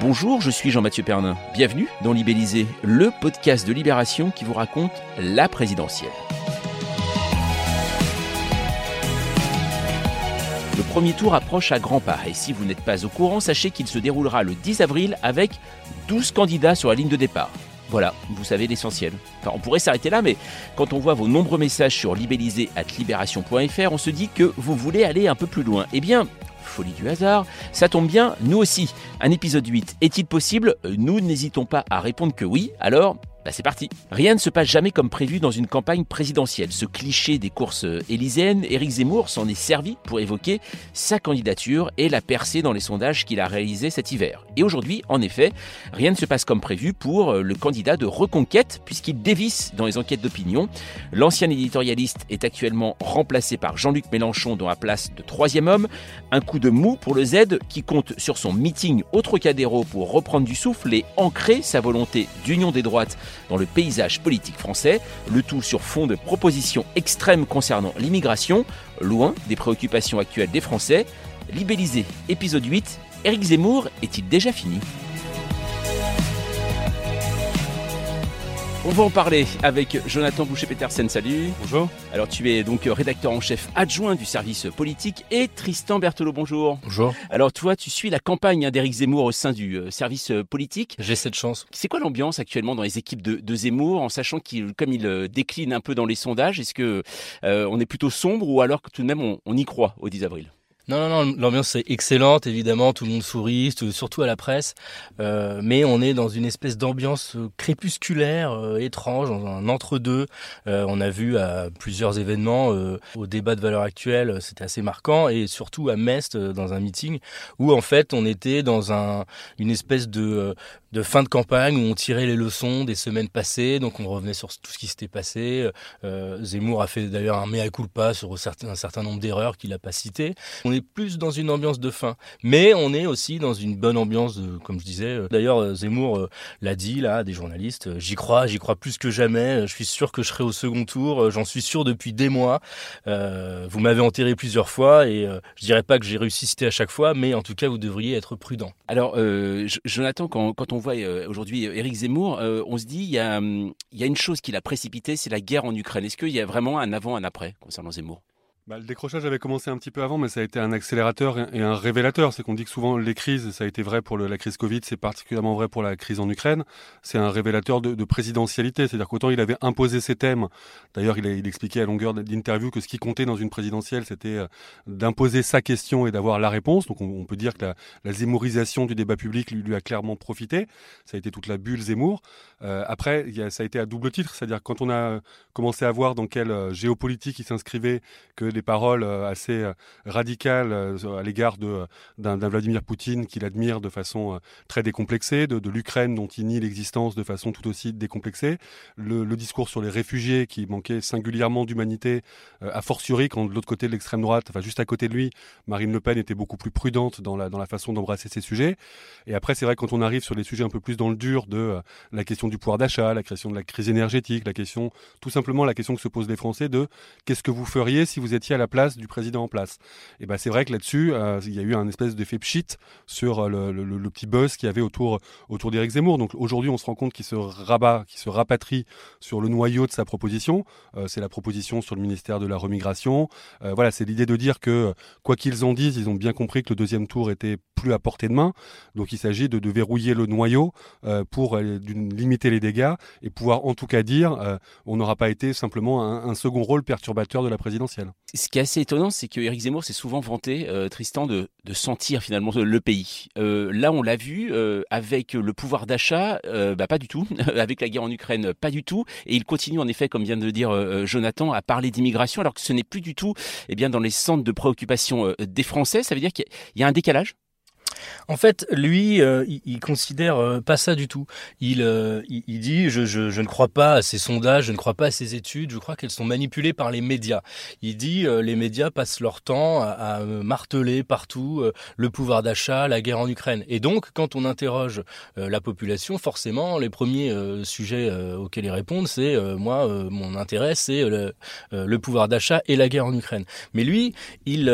Bonjour, je suis Jean-Mathieu Pernin. Bienvenue dans Libellisé, le podcast de Libération qui vous raconte la présidentielle. Le premier tour approche à grands pas et si vous n'êtes pas au courant, sachez qu'il se déroulera le 10 avril avec 12 candidats sur la ligne de départ. Voilà, vous savez l'essentiel. Enfin, on pourrait s'arrêter là, mais quand on voit vos nombreux messages sur libellisé.libération.fr, on se dit que vous voulez aller un peu plus loin. Eh bien, folie du hasard, ça tombe bien, nous aussi. Un épisode 8, est-il possible? Nous n'hésitons pas à répondre que oui, alors bah c'est parti. Rien ne se passe jamais comme prévu dans une campagne présidentielle. Ce cliché des courses élyséennes, Éric Zemmour s'en est servi pour évoquer sa candidature et la percée dans les sondages qu'il a réalisés cet hiver. Et aujourd'hui, en effet, rien ne se passe comme prévu pour le candidat de Reconquête, puisqu'il dévisse dans les enquêtes d'opinion. L'ancien éditorialiste est actuellement remplacé par Jean-Luc Mélenchon dans la place de troisième homme. Un coup de mou pour le Z qui compte sur son meeting au Trocadéro pour reprendre du souffle et ancrer sa volonté d'union des droites dans le paysage politique français, le tout sur fond de propositions extrêmes concernant l'immigration, loin des préoccupations actuelles des Français. Libellisé, épisode 8, Éric Zemmour est-il déjà fini? On va en parler avec Jonathan Boucher-Petersen. Salut. Bonjour. Alors, tu es donc rédacteur en chef adjoint du service politique et Tristan Berthelot. Bonjour. Bonjour. Alors, toi, tu suis la campagne hein, d'Éric Zemmour au sein du euh, service euh, politique. J'ai cette chance. C'est quoi l'ambiance actuellement dans les équipes de, Zemmour, en sachant qu'il, comme il euh, décline un peu dans les sondages, est-ce que on est plutôt sombre ou alors que tout de même on, on y croit au 10 avril? Non, non, non, l'ambiance est excellente, évidemment, tout le monde sourit, surtout à la presse, euh, mais on est dans une espèce d'ambiance euh, crépusculaire, euh, étrange, dans un entre-deux. on a vu à plusieurs événements, au débat de valeur actuelle, c'était assez marquant, et surtout à Mest, dans un meeting, où en fait on était dans un, une espèce de, de fin de campagne, où on tirait les leçons des semaines passées, donc on revenait sur tout ce qui s'était passé. Zemmour a fait d'ailleurs un mea culpa sur un certain, nombre d'erreurs qu'il n'a pas citées est plus dans une ambiance de fin. Mais on est aussi dans une bonne ambiance, de, comme je disais. D'ailleurs, euh, Zemmour euh, l'a dit là, des journalistes. Euh, j'y crois, j'y crois plus que jamais. Je suis sûr que je serai au second tour. J'en suis sûr depuis des mois. vous m'avez enterré plusieurs fois et je dirais pas que j'ai réussi à chaque fois, mais en tout cas, vous devriez être prudent. Alors, Jonathan, quand, quand, on voit aujourd'hui Éric Zemmour, on se dit il y a, hum, y a une chose qui l'a précipité, c'est la guerre en Ukraine. Est-ce qu'il y a vraiment un avant, un après concernant Zemmour? Bah, le décrochage avait commencé un petit peu avant, mais ça a été un accélérateur et un révélateur. C'est qu'on dit que souvent les crises, ça a été vrai pour la crise Covid, c'est particulièrement vrai pour la crise en Ukraine. C'est un révélateur de, de présidentialité. C'est-à-dire qu'autant il avait imposé ses thèmes. D'ailleurs, il, expliquait à longueur d'interview que ce qui comptait dans une présidentielle, c'était euh, d'imposer sa question et d'avoir la réponse. Donc on, peut dire que la, la du débat public lui, a clairement profité. Ça a été toute la bulle Zemmour. Euh, après, ça a été à double titre. C'est-à-dire quand on a commencé à voir dans quelle euh, géopolitique il s'inscrivait, que des paroles euh, assez euh, radicales euh, à l'égard d'un Vladimir Poutine qu'il admire de façon très décomplexée, de, l'Ukraine dont il nie l'existence de façon tout aussi décomplexée, le, discours sur les réfugiés qui manquait singulièrement d'humanité, a fortiori quand de l'autre côté de l'extrême droite, enfin juste à côté de lui, Marine Le Pen était beaucoup plus prudente dans la, dans la façon d'embrasser ces sujets. Et après, c'est vrai quand on arrive sur les sujets un peu plus dans le dur de la question du pouvoir d'achat, la question de la crise énergétique, la question, tout simplement la question que se posent les Français de qu'est-ce que vous feriez si vous étiez à la place du président en place. Et ben c'est vrai que là-dessus, euh, il y a eu un espèce d'effet pchit sur euh, le, petit buzz qu'il y avait autour autour d'Éric Zemmour. Donc aujourd'hui, on se rend compte qu'il se rabat, qu'il se rapatrie sur le noyau de sa proposition. Euh, c'est la proposition sur le ministère de la remigration. voilà, c'est l'idée de dire que quoi qu'ils en disent, ils ont bien compris que le deuxième tour était plus à portée de main. Donc il s'agit de, verrouiller le noyau pour limiter les dégâts et pouvoir en tout cas dire on n'aura pas été simplement un, un second rôle perturbateur de la présidentielle ce qui est assez étonnant, c'est que Éric Zemmour s'est souvent vanté, euh, Tristan, de, sentir finalement le pays. Euh, là, on l'a vu euh, avec le pouvoir d'achat, bah, pas du tout. avec la guerre en Ukraine, pas du tout. Et il continue en effet, comme vient de le dire Jonathan, à parler d'immigration, alors que ce n'est plus du tout, eh bien, dans les centres de préoccupation des Français. Ça veut dire qu'il y a un décalage. En fait, lui, euh, il, considère euh, pas ça du tout. Il, euh, il, dit je, je, je, ne crois pas à ces sondages, je ne crois pas à ces études, je crois qu'elles sont manipulées par les médias. Il dit les médias passent leur temps à, marteler partout le pouvoir d'achat, la guerre en Ukraine. Et donc, quand on interroge la population, forcément, les premiers sujets auxquels ils répondent, c'est moi, mon intérêt, c'est le, le, pouvoir d'achat et la guerre en Ukraine. Mais lui, il,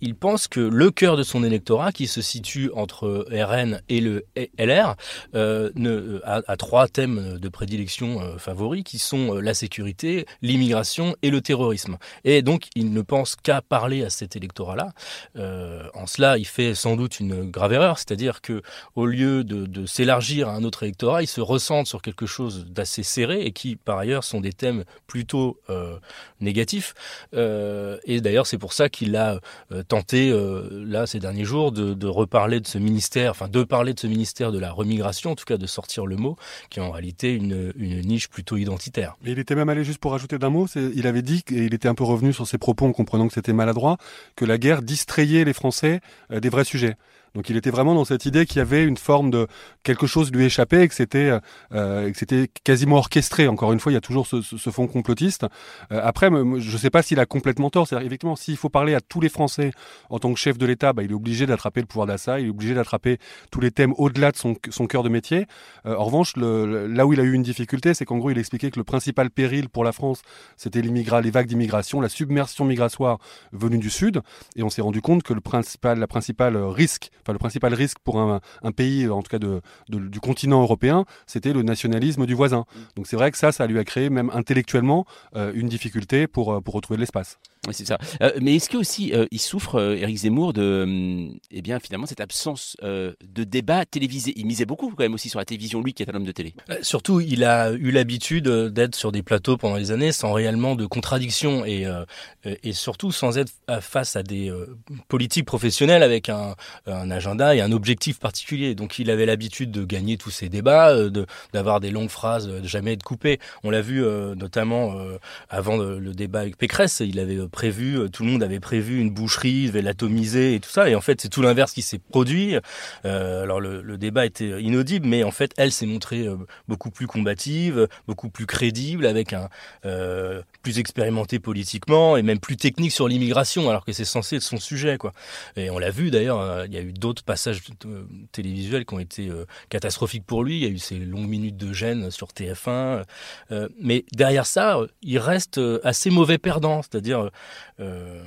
il pense que le cœur de son électorat, qui se situe entre RN et le LR, ne, a, trois thèmes de prédilection favoris qui sont la sécurité, l'immigration et le terrorisme. Et donc, il ne pense qu'à parler à cet électorat-là. en cela, il fait sans doute une grave erreur, c'est-à-dire que au lieu de, s'élargir à un autre électorat, il se recentre sur quelque chose d'assez serré et qui, par ailleurs, sont des thèmes plutôt euh, négatifs. Euh, et d'ailleurs, c'est pour ça qu'il a euh, tenté, là, ces derniers jours, de, reparler de ce ministère, enfin, de parler de ce ministère de la remigration, en tout cas de sortir le mot, qui est en réalité une, niche plutôt identitaire. Il était même allé, juste pour rajouter d'un mot, il avait dit, et il était un peu revenu sur ses propos en comprenant que c'était maladroit, que la guerre distrayait les Français des vrais sujets. Donc il était vraiment dans cette idée qu'il y avait une forme de quelque chose lui échappait et que c'était euh, que c'était quasiment orchestré. Encore une fois, il y a toujours ce, ce, fond complotiste. Euh, après, je ne sais pas s'il a complètement tort. C'est effectivement, s'il faut parler à tous les Français en tant que chef de l'État, bah, il est obligé d'attraper le pouvoir d'achat, il est obligé d'attraper tous les thèmes au-delà de son, cœur de métier. Euh, en revanche, là où il a eu une difficulté, c'est qu'en gros, il expliquait que le principal péril pour la France, c'était les vagues d'immigration, la submersion migratoire venue du Sud. Et on s'est rendu compte que le principal, la principale risque le principal risque pour un, pays, en tout cas de, du continent européen, c'était le nationalisme du voisin. Mm. Donc c'est vrai que ça, ça lui a créé même intellectuellement euh, une difficulté pour, euh, pour retrouver de l'espace. Oui, c'est ça. Euh, mais est-ce que aussi il souffre, Éric Zemmour, de, eh bien finalement cette absence de débat télévisé? Il misait beaucoup quand même aussi sur la télévision, lui qui est un homme de télé. surtout, il a eu l'habitude d'être sur des plateaux pendant les années sans réellement de contradictions et, et surtout sans être face à des politiques professionnelles avec un, un agenda et un objectif particulier. Donc il avait l'habitude de gagner tous ces débats, euh, de d'avoir des longues phrases, de jamais être coupé. On l'a vu euh, notamment euh, avant le, débat avec Pécresse, il avait prévu, tout le monde avait prévu une boucherie, il devait l'atomiser et tout ça. Et en fait, c'est tout l'inverse qui s'est produit. alors le, débat était inaudible, mais en fait, elle s'est montrée beaucoup plus combative, beaucoup plus crédible, avec un plus expérimenté politiquement et même plus technique sur l'immigration, alors que c'est censé être son sujet, quoi. Et on l'a vu d'ailleurs, il y a eu d'autres passages télévisuels qui ont été euh, catastrophiques pour lui. Il y a eu ces longues minutes de gêne sur TF1. Euh, mais derrière ça, il reste euh, assez mauvais perdant. C'est-à-dire,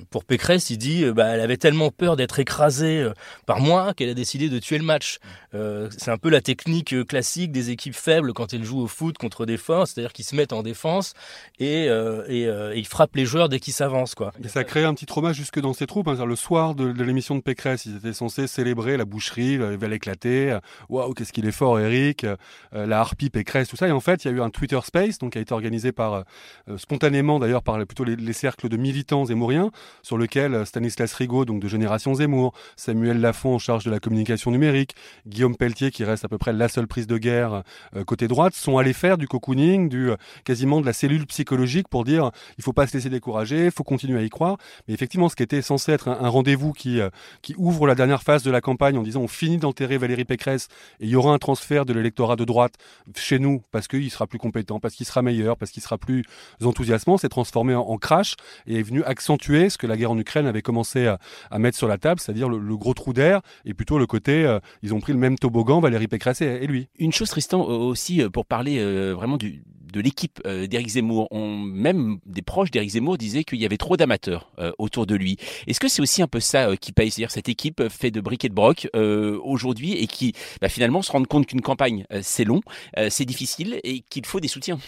pour Pécresse, il dit bah, elle avait tellement peur d'être écrasée par moi qu'elle a décidé de tuer le match. c'est un peu la technique classique des équipes faibles quand elles jouent au foot contre des forces, c'est-à-dire qu'ils se mettent en défense et, ils frappent les joueurs dès qu'ils s'avancent. Et ça crée un petit trauma jusque dans ses troupes. Hein. Le soir de, de l'émission de Pécresse, ils étaient censés célébrer la boucherie, il va l'éclater. Waouh, qu'est-ce qu'il est fort, Eric. Euh, la harpie, Pécresse, tout ça. Et en fait, il y a eu un Twitter Space, donc qui a été organisé par euh, spontanément d'ailleurs par plutôt les, cercles de militants zémouriens, sur lequel euh, Stanislas Rigaud, donc de Génération Zemmour, Samuel Lafont en charge de la communication numérique, Guillaume Pelletier, qui reste à peu près la seule prise de guerre côté droite, sont allés faire du cocooning, du quasiment de la cellule psychologique pour dire il faut pas se laisser décourager, il faut continuer à y croire. Mais effectivement, ce qui était censé être un, un rendez-vous qui qui ouvre la dernière phase de la campagne en disant on finit d'enterrer Valérie Pécresse et il y aura un transfert de l'électorat de droite chez nous parce qu'il sera plus compétent, parce qu'il sera meilleur, parce qu'il sera plus enthousiasmant, s'est transformé en, crash et est venu accentuer ce que la guerre en Ukraine avait commencé à, mettre sur la table, c'est-à-dire le, gros trou d'air et plutôt le côté euh, ils ont pris le même toboggan Valérie Pécresse et, lui. Une chose Tristan aussi euh, pour parler euh, vraiment du, de l'équipe euh, d'Éric Zemmour, on, même des proches d'Éric Zemmour disaient qu'il y avait trop d'amateurs euh, autour de lui. Est-ce que c'est aussi un peu ça euh, qui paye? C'est-à-dire cette équipe fait de briques et de broc aujourd'hui et qui bah, finalement se rend compte qu'une campagne c'est long, c'est difficile et qu'il faut des soutiens.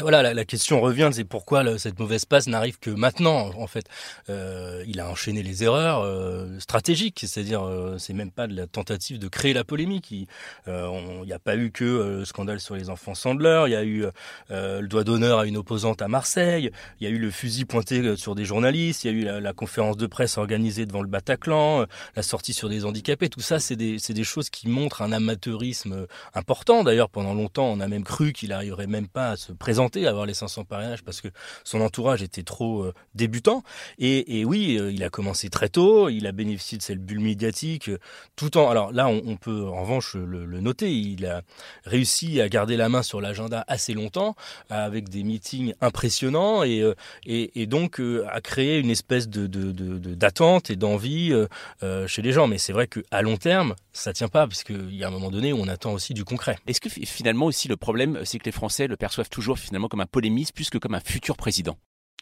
Voilà, la, question revient, c'est pourquoi cette mauvaise passe n'arrive que maintenant en fait. il a enchaîné les erreurs stratégiques, c'est-à-dire c'est même pas de la tentative de créer la polémique. Il n'y a pas eu que le scandale sur les enfants Sandler, il y a eu euh, le doigt d'honneur à une opposante à Marseille, il y a eu le fusil pointé euh, sur des journalistes, il y a eu la, conférence de presse organisée devant le Bataclan, euh, la sortie sur des handicapés, tout ça c'est des, des choses qui montrent un amateurisme important. D'ailleurs pendant longtemps on a même cru qu'il arriverait même pas à se présenter, à avoir les 500 parrainages parce que son entourage était trop débutant. Et, et oui, il a commencé très tôt, il a bénéficié de cette bulle médiatique, tout en... Alors là on, peut en revanche le, le noter, il a réussi à garder la main sur l'agenda assez longtemps avec des meetings impressionnants et, euh, donc euh, à créer une espèce de, d'attente et d'envie euh, chez les gens. Mais c'est vrai qu'à long terme, ça tient pas parce qu'il y a un moment donné où on attend aussi du concret. Est-ce que finalement aussi le problème, c'est que les Français le perçoivent toujours finalement comme un polémiste plus que comme un futur président?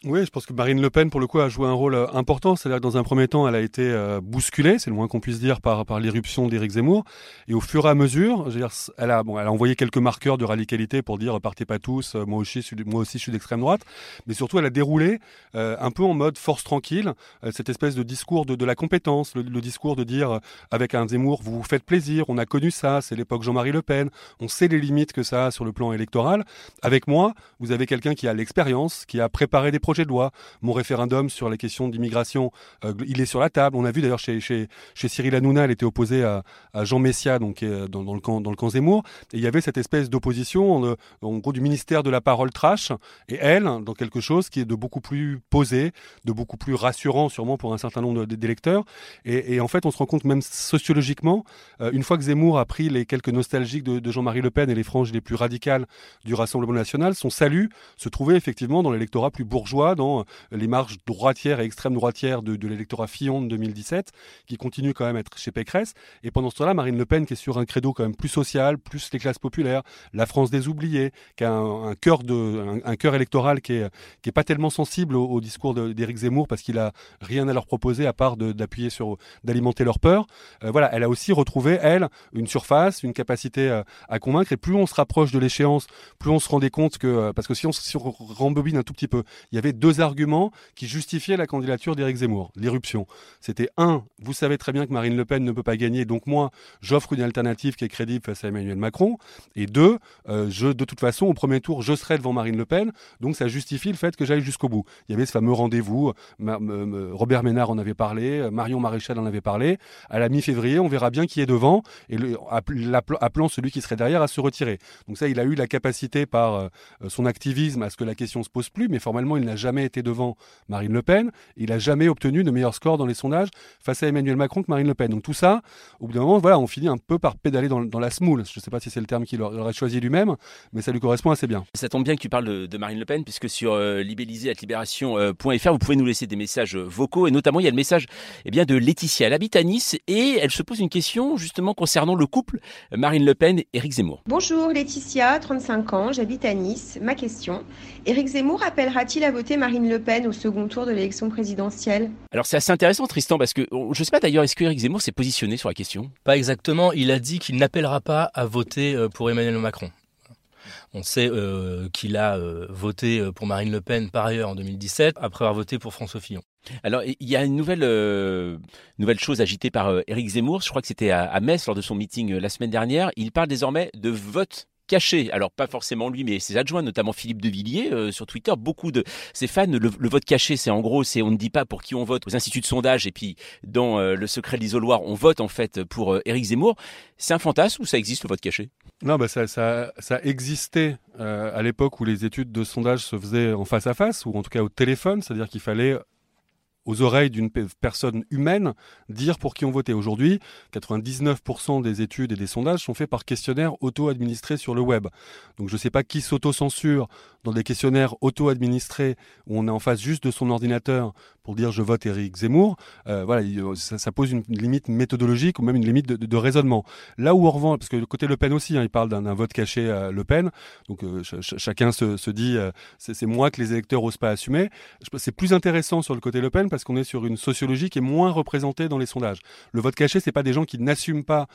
Oui, je pense que Marine Le Pen, pour le coup, a joué un rôle euh, important. C'est-à-dire dans un premier temps, elle a été euh, bousculée, c'est le moins qu'on puisse dire, par, l'irruption d'Éric Zemmour. Et au fur et à mesure, je elle, a, envoyé quelques marqueurs de radicalité pour dire partez pas tous, euh, moi aussi, moi aussi je suis d'extrême droite. Mais surtout, elle a déroulé un peu en mode force tranquille, cette espèce de discours de, de la compétence, le, le, discours de dire avec un Zemmour, vous vous faites plaisir, on a connu ça, c'est l'époque Jean-Marie Le Pen, on sait les limites que ça a sur le plan électoral. Avec moi, vous avez quelqu'un qui a l'expérience, qui a préparé des projet de loi. Mon référendum sur les questions d'immigration, euh, il est sur la table. On a vu d'ailleurs chez, chez, chez Cyril Hanouna, elle était opposée à, Jean Messia, donc dans, dans, le camp, dans le camp Zemmour. Et il y avait cette espèce d'opposition, en, en, gros, du ministère de la parole trash, et elle, dans quelque chose qui est de beaucoup plus posé, de beaucoup plus rassurant, sûrement pour un certain nombre d'électeurs. Et, en fait, on se rend compte même sociologiquement, euh, une fois que Zemmour a pris les quelques nostalgiques de, de Jean-Marie Le Pen et les franges les plus radicales du Rassemblement national, son salut se trouvait effectivement dans l'électorat plus bourgeois, dans les marges droitières et extrême droitières de, l'électorat Fillon de 2017, qui continue quand même à être chez Pécresse. Et pendant ce temps-là, Marine Le Pen, qui est sur un credo quand même plus social, plus les classes populaires, la France des oubliés, qui a un, cœur de, un, cœur électoral qui est, qui est pas tellement sensible au, discours d'Éric Zemmour parce qu'il a rien à leur proposer à part d'appuyer sur, d'alimenter leur peur. Euh, voilà, elle a aussi retrouvé elle une surface, une capacité à convaincre. Et plus on se rapproche de l'échéance, plus on se rendait compte que, euh, parce que si on, on rembobine un tout petit peu, il y avait deux argument qui justifiait la candidature d'Éric Zemmour, l'irruption. C'était un, vous savez très bien que Marine Le Pen ne peut pas gagner, donc moi, j'offre une alternative qui est crédible face à Emmanuel Macron. Et deux, euh, je, de toute façon, au premier tour, je serai devant Marine Le Pen, donc ça justifie le fait que j'aille jusqu'au bout. Il y avait ce fameux rendez-vous, Robert Ménard en avait parlé, Marion Maréchal en avait parlé. À la mi-février, on verra bien qui est devant, et le, appelant celui qui serait derrière à se retirer. Donc ça, il a eu la capacité par euh, son activisme à ce que la question se pose plus, mais formellement, il n'a jamais été devant Marine Le Pen. Il n'a jamais obtenu de meilleurs scores dans les sondages face à Emmanuel Macron que Marine Le Pen. Donc tout ça, au bout d'un moment, voilà, on finit un peu par pédaler dans, dans la smoule. Je ne sais pas si c'est le terme qu'il aurait choisi lui-même, mais ça lui correspond assez bien. Ça tombe bien que tu parles de, de Marine Le Pen, puisque sur euh, libellisé.libération.fr, vous pouvez nous laisser des messages vocaux, et notamment il y a le message eh bien, de Laetitia. Elle habite à Nice, et elle se pose une question justement concernant le couple Marine Le Pen et Éric Zemmour. Bonjour Laetitia, 35 ans, j'habite à Nice. Ma question, Éric Zemmour appellera-t-il à voter Marine Le Pen au second tour de l'élection présidentielle Alors c'est assez intéressant Tristan parce que je ne sais pas d'ailleurs est-ce que Éric Zemmour s'est positionné sur la question? Pas exactement, il a dit qu'il n'appellera pas à voter euh, pour Emmanuel Macron. On sait euh, qu'il a euh, voté pour Marine Le Pen par ailleurs en 2017 après avoir voté pour François Fillon. Alors, il y a une nouvelle, euh, nouvelle chose agitée par euh, Éric Zemmour, je crois que c'était à, à Metz lors de son meeting la semaine dernière. Il parle désormais de vote caché. Alors pas forcément lui, mais ses adjoints, notamment Philippe de Villiers euh, sur Twitter. Beaucoup de ses fans, le, vote caché, c'est en gros, c'est on ne dit pas pour qui on vote aux instituts de sondage et puis dans euh, le secret de l'isoloir, on vote en fait pour euh, Éric Zemmour. C'est un fantasme ou ça existe le vote caché? Non, bah ça, ça, ça existait à l'époque où les études de sondage se faisaient en face à face ou en tout cas au téléphone, c'est-à-dire qu'il fallait aux oreilles d'une personne humaine dire pour qui on votait. Aujourd'hui, 99% des études et des sondages sont faits par questionnaires auto-administrés sur le web. Donc je ne sais pas qui s'auto-censure dans des questionnaires auto-administrés où on est en face juste de son ordinateur pour dire je vote Éric Zemmour. Euh, voilà, ça, ça, pose une limite méthodologique ou même une limite de, raisonnement. Là où en revanche, parce que côté Le Pen aussi, hein, il parle d'un vote caché à Le Pen, donc euh, ch chacun se, se dit euh, c'est moi que les électeurs osent pas assumer. C'est plus intéressant sur le côté Le Pen parce qu'on est sur une sociologie qui est moins représentée dans les sondages. Le vote caché, c'est pas des gens qui n'assument pas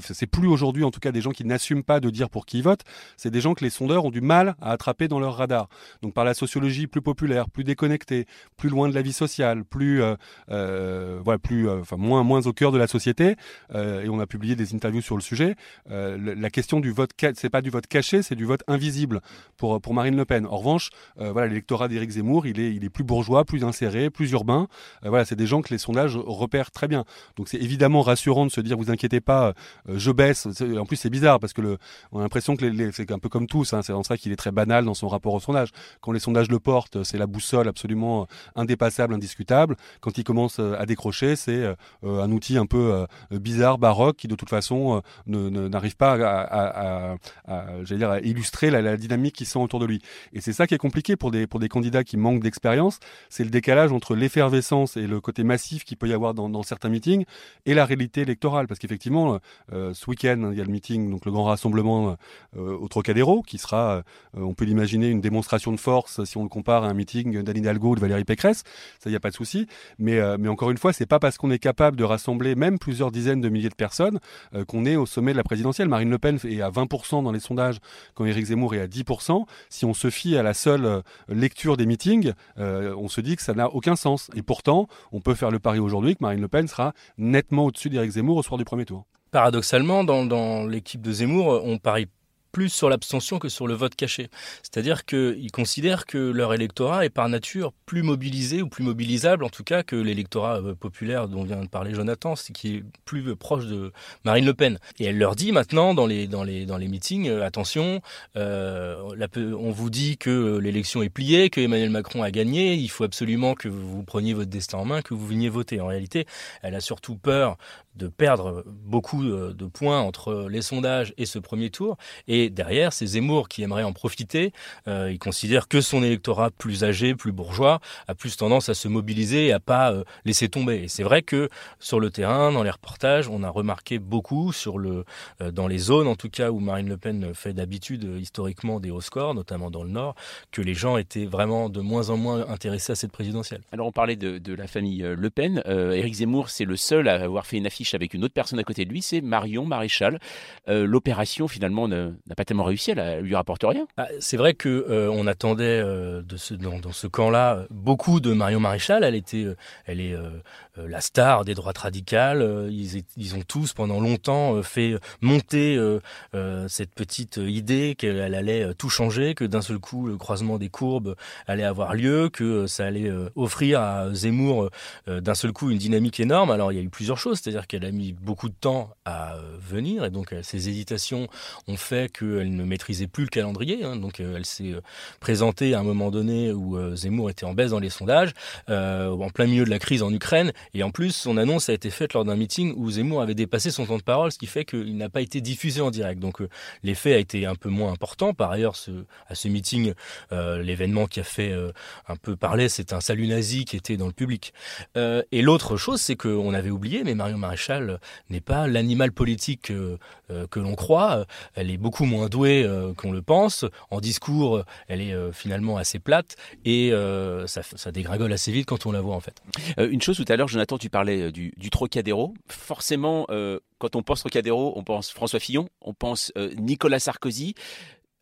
c'est plus aujourd'hui en tout cas des gens qui n'assument pas de dire pour qui ils votent. C'est des gens que les sondeurs ont du mal à attraper dans leur radar. Donc par la sociologie plus populaire, plus déconnectée, plus loin de la vie sociale, plus euh, euh, voilà, plus euh, enfin moins moins au cœur de la société. Et on a publié des interviews sur le sujet. La question du vote, c'est pas du vote caché, c'est du vote invisible pour pour Marine Le Pen. En revanche, voilà, l'électorat d'Éric Zemmour, il est il est plus bourgeois, plus inséré, plus urbain. voilà, c'est des gens que les sondages repèrent très bien. Donc c'est évidemment rassurant de se dire vous inquiétez pas, je baisse. En plus c'est bizarre parce que on a l'impression que c'est un peu comme tous. Hein, c'est en ça qu'il est très banal dans son rapport au sondage. Quand les sondages le portent, c'est la boussole absolument indépassable, indiscutable. Quand il commence à décrocher, c'est un outil un peu bizarre, baroque, qui de toute façon n'arrive pas à, à, illustrer la, dynamique qui sent autour de lui. Et c'est ça qui est compliqué pour des, pour des candidats qui manquent d'expérience, c'est le décalage entre l'effervescence et le côté massif qu'il peut y avoir dans, certains meetings et la réalité électorale. Parce qu'effectivement, euh, ce week-end, il y a le meeting, donc le grand rassemblement euh, au Trocadéro, qui sera, on peut l'imaginer, une démonstration de force si on le compare à un meeting d'Anne Hidalgo ou de Valérie Pécresse. Ça, il n'y a pas de souci. Mais, mais encore une fois, c'est pas parce qu'on est capable de rassembler même plusieurs dizaines de milliers de personnes qu'on est au sommet de la présidentielle. Marine Le Pen est à 20% dans les sondages quand Éric Zemmour est à 10%. Si on se fie à la seule lecture des meetings, on se dit que ça n'a aucun sens. Et pourtant, on peut faire le pari aujourd'hui que Marine Le Pen sera nettement au-dessus d'Éric Zemmour au soir du premier tour. Paradoxalement, dans, dans l'équipe de Zemmour, on parie plus sur l'abstention que sur le vote caché. C'est-à-dire qu'ils considèrent que leur électorat est par nature plus mobilisé ou plus mobilisable en tout cas que l'électorat euh, populaire dont vient de parler Jonathan, qui est plus proche de Marine Le Pen. Et elle leur dit maintenant dans les, dans les, dans les meetings, euh, attention, euh, on vous dit que l'élection est pliée, que Emmanuel Macron a gagné, il faut absolument que vous preniez votre destin en main, que vous veniez voter. En réalité, elle a surtout peur de perdre beaucoup de points entre les sondages et ce premier tour. Et derrière, c'est Zemmour qui aimerait en profiter. Euh, il considère que son électorat plus âgé, plus bourgeois, a plus tendance à se mobiliser et à pas euh, laisser tomber. Et c'est vrai que sur le terrain, dans les reportages, on a remarqué beaucoup sur le, euh, dans les zones, en tout cas où Marine Le Pen fait d'habitude historiquement des hauts scores, notamment dans le Nord, que les gens étaient vraiment de moins en moins intéressés à cette présidentielle. Alors on parlait de, la famille Le Pen. Éric Zemmour, c'est le seul à avoir fait une affiche avec une autre personne à côté de lui, c'est Marion Maréchal. L'opération finalement n'a pas tellement réussi, elle, lui rapporte rien. Ah, c'est vrai que euh, on attendait euh, dans, ce camp-là beaucoup de Marion Maréchal. Elle était, euh, elle est la star des droites radicales. Ils, ils ont tous pendant longtemps fait monter cette petite idée qu'elle allait tout changer, que d'un seul coup le croisement des courbes allait avoir lieu, que ça allait offrir à Zemmour d'un seul coup une dynamique énorme. Alors il y a eu plusieurs choses, c'est-à-dire qu'elle a mis beaucoup de temps à venir et donc ses hésitations ont fait que elle ne maîtrisait plus le calendrier. Hein. donc euh, elle s'est euh, présentée à un moment donné où euh, Zemmour était en baisse dans les sondages, en plein milieu de la crise en Ukraine. Et en plus, son annonce a été faite lors d'un meeting où Zemmour avait dépassé son temps de parole, ce qui fait qu'il n'a pas été diffusé en direct. Donc l'effet a été un peu moins important. Par ailleurs, ce, à ce meeting, l'événement qui a fait un peu parler, c'est un salut nazi qui était dans le public. et l'autre chose, c'est qu'on avait oublié, mais Marion Maréchal n'est pas l'animal politique que l'on croit. Elle est beaucoup moins douée euh, qu'on le pense. En discours, elle est euh, finalement assez plate et euh, ça, ça, dégringole assez vite quand on la voit en fait. une chose tout à l'heure, Jonathan, tu parlais du, du Trocadéro. Forcément, quand on pense Trocadéro, on pense François Fillon, on pense Nicolas Sarkozy.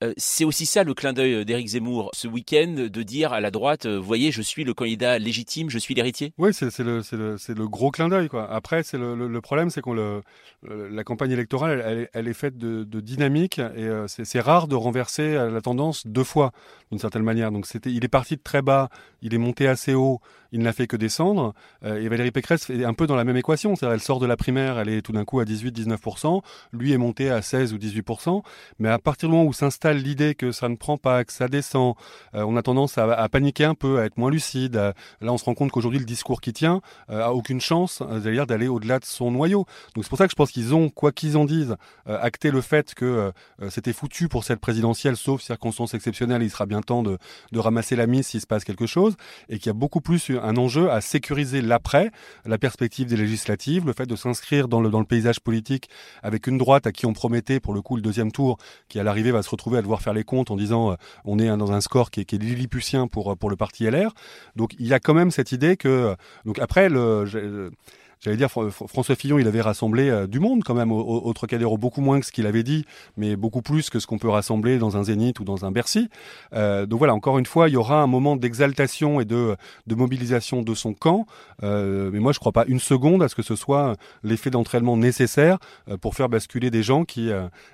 Euh, c'est aussi ça le clin d'œil d'Éric Zemmour ce week-end, de dire à la droite, euh, voyez, je suis le candidat légitime, je suis l'héritier. Oui, c'est le, gros clin d'œil. Après, c'est le, problème, c'est que la campagne électorale, elle, est faite de, dynamique et euh, c'est rare de renverser la tendance deux fois, d'une certaine manière. Donc, il est parti de très bas, il est monté assez haut, il n'a fait que descendre. et Valérie Pécresse est un peu dans la même équation. C'est-à-dire, elle sort de la primaire, elle est tout d'un coup à 18-19%, lui est monté à 16 ou 18%. Mais à partir du moment où s'installe l'idée que ça ne prend pas, que ça descend. Euh, on a tendance à, paniquer un peu, à être moins lucide. là, on se rend compte qu'aujourd'hui, le discours qui tient euh, a aucune chance, euh, d'aller au-delà de son noyau. Donc c'est pour ça que je pense qu'ils ont, quoi qu'ils en disent, acté le fait que c'était foutu pour cette présidentielle, sauf circonstances exceptionnelles. Il sera bien temps de, ramasser la mise s'il se passe quelque chose, et qu'il y a beaucoup plus un enjeu à sécuriser l'après, la perspective des législatives, le fait de s'inscrire dans le paysage politique avec une droite à qui on promettait, pour le coup, le deuxième tour, qui à l'arrivée va se retrouver à devoir faire les comptes en disant euh, on est dans un score qui est, qui lilliputien pour, pour le parti LR. Donc il y a quand même cette idée que donc après le j'allais dire, François Fillon, il avait rassemblé euh, du monde quand même au, au beaucoup moins que ce qu'il avait dit, mais beaucoup plus que ce qu'on peut rassembler dans un Zénith ou dans un Bercy. Euh, donc voilà, encore une fois, il y aura un moment d'exaltation et de, mobilisation de son camp, euh, mais moi je ne crois pas une seconde à ce que ce soit l'effet d'entraînement nécessaire pour faire basculer des gens qui,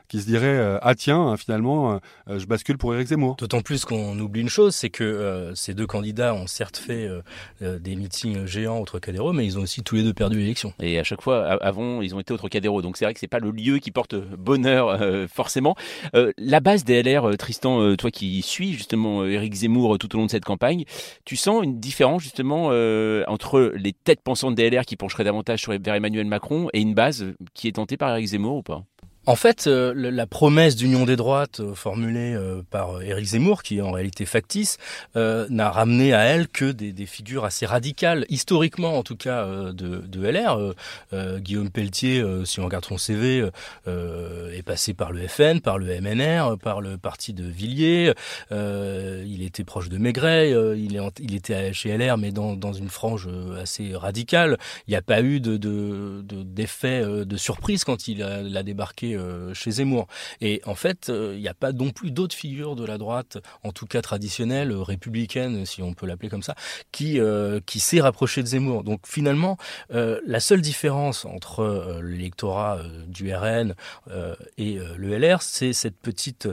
qui se diraient ah tiens, hein, finalement, je bascule pour Éric Zemmour. D'autant plus qu'on oublie une chose, c'est que ces deux candidats ont certes fait des meetings géants au Trocadéro, mais ils ont aussi tous les deux perdu Et à chaque fois, avant, ils ont été au Trocadéro. Donc c'est vrai que c'est pas le lieu qui porte bonheur euh, forcément. Euh, la base des LR, euh, Tristan, toi qui suis justement Éric Zemmour tout au long de cette campagne, tu sens une différence justement entre les têtes pensantes des LR qui pencheraient davantage vers Emmanuel Macron et une base qui est tentée par Éric Zemmour ou pas? En fait, euh, la promesse d'union des droites euh, formulée euh, par Éric Zemmour, qui est en réalité factice, n'a ramené à elle que des, figures assez radicales, historiquement en tout cas, de, de LR. Guillaume Pelletier, si on regarde son CV, est passé par le FN, par le MNR, par le parti de Villiers. il était proche de Maigret, il, est, il était chez LR, mais dans, dans une frange assez radicale. Il n'y a pas eu de, d'effet de, de, surprise quand il a, il a débarqué euh, chez Zemmour. Et en fait, il euh, n'y a pas non plus d'autres figures de la droite, en tout cas traditionnelle, euh, républicaine, si on peut l'appeler comme ça, qui, qui s'est rapproché de Zemmour. Donc finalement, la seule différence entre l'électorat du RN et le LR, c'est cette petite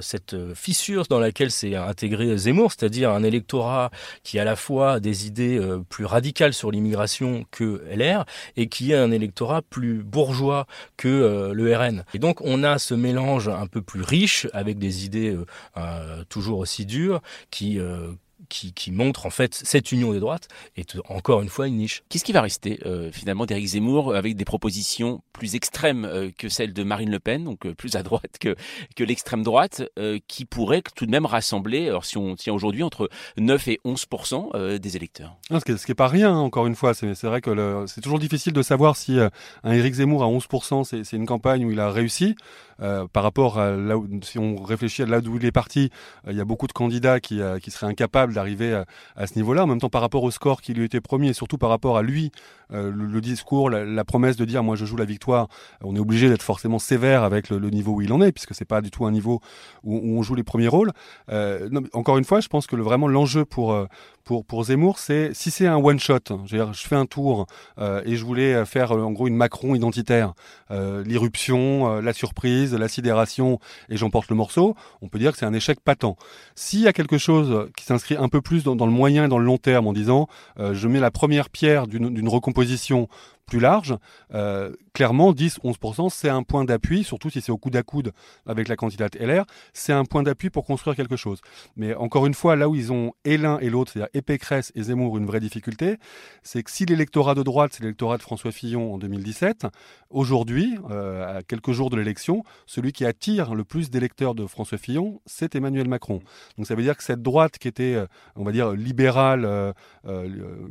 cette fissure dans laquelle s'est intégré Zemmour, c'est-à-dire un électorat qui a à la fois des idées plus radicales sur l'immigration que LR et qui est un électorat plus bourgeois que le RN. Et donc on a ce mélange un peu plus riche avec des idées euh, euh, toujours aussi dures qui euh, qui, montre en fait cette union des droites est encore une fois une niche. Qu'est-ce qui va rester euh, finalement d'Éric Zemmour avec des propositions plus extrêmes euh, que celles de Marine Le Pen, donc euh, plus à droite que, que l'extrême droite, qui pourrait tout de même rassembler, alors si on tient aujourd'hui, entre 9 et 11% des électeurs? Ce qui n'est pas rien, hein, encore une fois. C'est vrai que c'est toujours difficile de savoir si un Éric Zemmour à 11% c'est une campagne où il a réussi. Par rapport à là où, si on réfléchit à là où il est parti, il y a beaucoup de candidats qui, qui seraient incapables d'arriver à, ce niveau-là. En même temps, par rapport au score qui lui était promis et surtout par rapport à lui, euh, le, discours, la, promesse de dire moi je joue la victoire, on est obligé d'être forcément sévère avec le, niveau où il en est, puisque c'est pas du tout un niveau où, on joue les premiers rôles. Euh, encore une fois, je pense que vraiment l'enjeu pour euh, pour, pour Zemmour, c'est si c'est un one shot, je, je fais un tour et je voulais faire en gros une Macron identitaire, l'irruption, la surprise, la sidération et j'emporte le morceau, on peut dire que c'est un échec patent. S'il y a quelque chose qui s'inscrit un peu plus dans, dans, le moyen et dans le long terme en disant je mets la première pierre d'une recomposition plus large, euh, clairement 10-11%, c'est un point d'appui, surtout si c'est au coude à coude avec la candidate LR, c'est un point d'appui pour construire quelque chose. Mais encore une fois, là où ils ont et l'un et l'autre, c'est-à-dire et Pécresse et Zemmour, une vraie difficulté, c'est que si l'électorat de droite, c'est l'électorat de François Fillon en 2017, aujourd'hui, euh, à quelques jours de l'élection, celui qui attire le plus d'électeurs de François Fillon, c'est Emmanuel Macron. Donc ça veut dire que cette droite qui était, euh, on va dire, libérale, euh,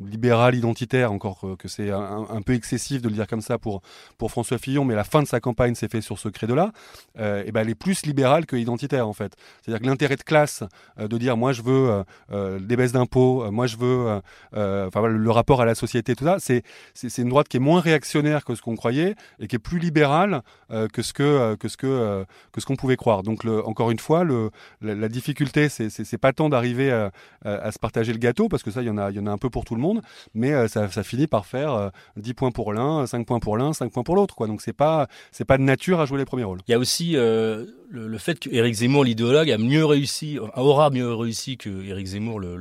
libérale identitaire, encore que c'est un, un peu excessif de le dire comme ça pour, pour François Fillon, mais la fin de sa campagne s'est fait sur ce credo-là, euh, et ben elle est plus libérale que identitaire en fait. C'est-à-dire que l'intérêt de classe euh, de dire moi je veux euh, des baisses d'impôts, moi je veux enfin, le rapport à la société, tout ça, c'est, c'est, une droite qui est moins réactionnaire que ce qu'on croyait et qui est plus libérale que ce que, que ce que, que ce qu'on pouvait croire. Donc encore une fois, la, difficulté, c'est, c'est, pas tant d'arriver à, se partager le gâteau, parce que ça, il y en a, y en a un peu pour tout le monde, mais ça, ça finit par faire 10 points pour l'un, 5 points pour l'un, 5 points pour l'autre. Donc c'est pas c'est pas de nature à jouer les premiers rôles. Il y a aussi euh, le, fait que Éric Zemmour, l'idéologue, a mieux réussi, aura mieux réussi que Éric Zemmour, le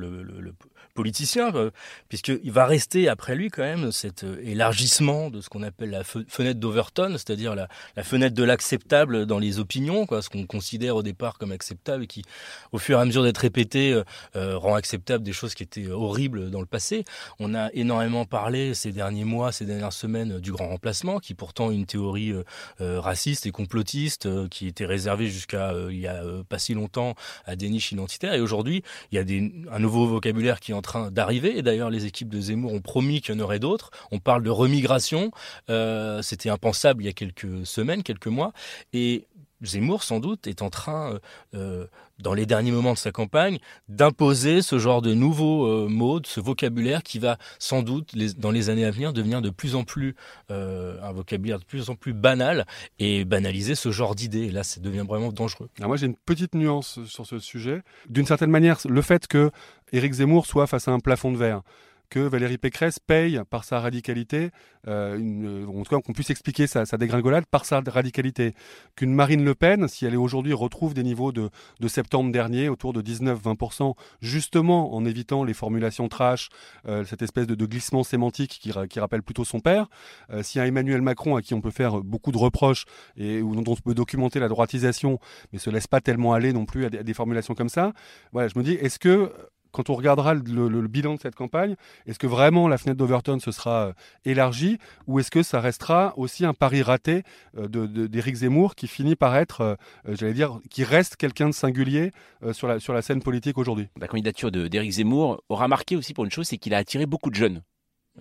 politicien, euh, puisqu'il va rester après lui quand même cet euh, élargissement de ce qu'on appelle la fenêtre d'Overton, c'est-à-dire la, fenêtre de l'acceptable dans les opinions, quoi, ce qu'on considère au départ comme acceptable et qui, au fur et à mesure d'être répété, euh, rend acceptable des choses qui étaient horribles dans le passé. On a énormément parlé ces derniers mois, ces dernières semaines du grand remplacement, qui pourtant une théorie raciste et complotiste qui était réservée jusqu'à il y a pas si longtemps à des niches identitaires. Et aujourd'hui, il y a des, un nouveau vocabulaire qui est en train d'arriver. Et d'ailleurs, les équipes de Zemmour ont promis qu'il y en aurait d'autres. On parle de remigration. Euh, c'était impensable il y a quelques semaines, quelques mois. Et Zemmour, sans doute, est en train, euh, euh, dans les derniers moments de sa campagne, d'imposer ce genre de nouveaux euh, mots, ce vocabulaire qui va sans doute, dans les années à venir, devenir de plus en plus un vocabulaire de plus en plus banal et banaliser ce genre d'idées. Là, ça devient vraiment dangereux. Alors moi, j'ai une petite nuance sur ce sujet. D'une certaine manière, le fait que Éric Zemmour soit face à un plafond de verre, que Valérie Pécresse paye par sa radicalité, euh, une, en tout cas qu'on puisse expliquer sa, dégringolade par sa radicalité. Qu'une Marine Le Pen, si elle est aujourd'hui retrouve des niveaux de, septembre dernier, autour de 19-20%, justement en évitant les formulations trash, euh, cette espèce de, glissement sémantique qui, rappelle plutôt son père, euh, si un Emmanuel Macron à qui on peut faire beaucoup de reproches et dont on peut documenter la droitisation, mais se laisse pas tellement aller non plus à des, à des formulations comme ça, voilà, je me dis, est-ce que quand on regardera le, bilan de cette campagne, est-ce que vraiment la fenêtre d'Overton se sera élargie ou est-ce que ça restera aussi un pari raté d'Éric Zemmour qui finit par être, j'allais dire, qui reste quelqu'un de singulier sur, la, sur la scène politique aujourd'hui? La candidature d'Éric Zemmour aura marqué aussi pour une chose, c'est qu'il a attiré beaucoup de jeunes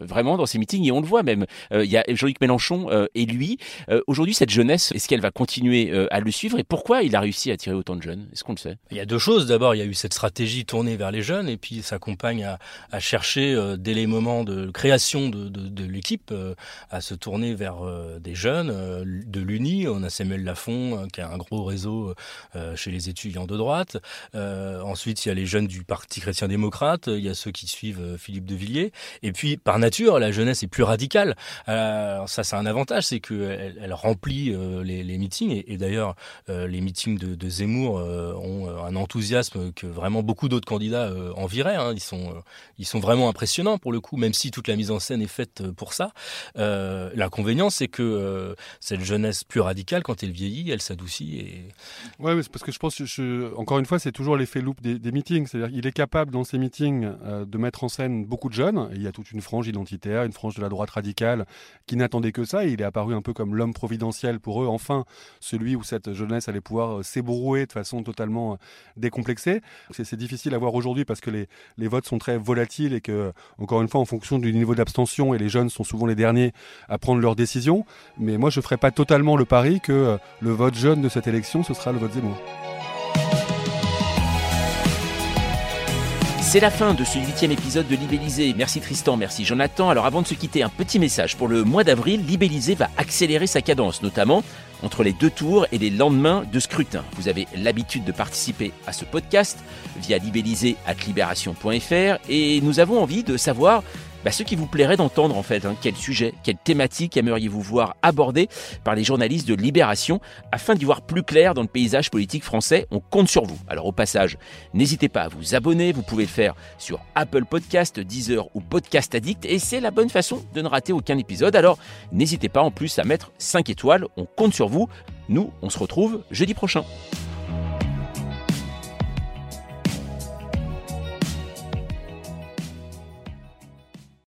vraiment dans ces meetings et on le voit même. Euh, il y a Jean-Luc Mélenchon euh, et lui. Euh, aujourd'hui, cette jeunesse, est-ce qu'elle va continuer à le suivre et pourquoi il a réussi à attirer autant de jeunes? Est-ce qu'on le sait? Il y a deux choses. D'abord, il y a eu cette stratégie tournée vers les jeunes et puis s'accompagne à, à chercher dès les moments de création de, de, de l'équipe à se tourner vers des jeunes. de l'UNI, on a Samuel Lafont qui a un gros réseau chez les étudiants de droite. ensuite, il y a les jeunes du Parti chrétien-démocrate. Il y a ceux qui suivent Philippe de Villiers. Et puis, par nature, la jeunesse est plus radicale. Euh, ça, c'est un avantage, c'est qu'elle elle remplit euh, les, les, meetings. Et, d'ailleurs, euh, les meetings de, de Zemmour euh, ont un enthousiasme que vraiment beaucoup d'autres candidats enviraient. Hein. Ils sont, ils sont vraiment impressionnants pour le coup, même si toute la mise en scène est faite pour ça. L'inconvénient, c'est que cette jeunesse plus radicale, quand elle vieillit, elle s'adoucit. Et... Ouais, c'est parce que je pense, je, encore une fois, c'est toujours l'effet loupe des, des meetings. C'est-à-dire qu'il est capable dans ces meetings de mettre en scène beaucoup de jeunes. Et il y a toute une frange identitaire, une frange de la droite radicale qui n'attendait que ça. il est apparu un peu comme l'homme providentiel pour eux, enfin, celui où cette jeunesse allait pouvoir euh, s'ébrouer de façon totalement euh, décomplexée. C'est difficile à voir aujourd'hui parce que les, les votes sont très volatiles et que, encore une fois, en fonction du niveau d'abstention, et les jeunes sont souvent les derniers à prendre leurs décisions. Mais moi, je ne ferai pas totalement le pari que euh, le vote jeune de cette élection, ce sera le vote Zemmour. C'est la fin de ce huitième épisode de Libellisé. Merci Tristan, merci Jonathan. Alors avant de se quitter, un petit message. Pour le mois d'avril, Libellisé va accélérer sa cadence, notamment entre les deux tours et les lendemains de scrutin. Vous avez l'habitude de participer à ce podcast via libellisé.libération.fr et nous avons envie de savoir bah, ce qui vous plairait d'entendre en fait. Hein, quel sujet, quelle thématique aimeriez-vous voir abordé par les journalistes de Libération afin d'y voir plus clair dans le paysage politique français? On compte sur vous. Alors au passage, n'hésitez pas à vous abonner. Vous pouvez le faire sur Apple Podcast, Deezer ou Podcast Addict et c'est la bonne façon de ne rater aucun épisode. Alors n'hésitez pas en plus à mettre 5 étoiles. On compte sur vous. Nous, on se retrouve jeudi prochain.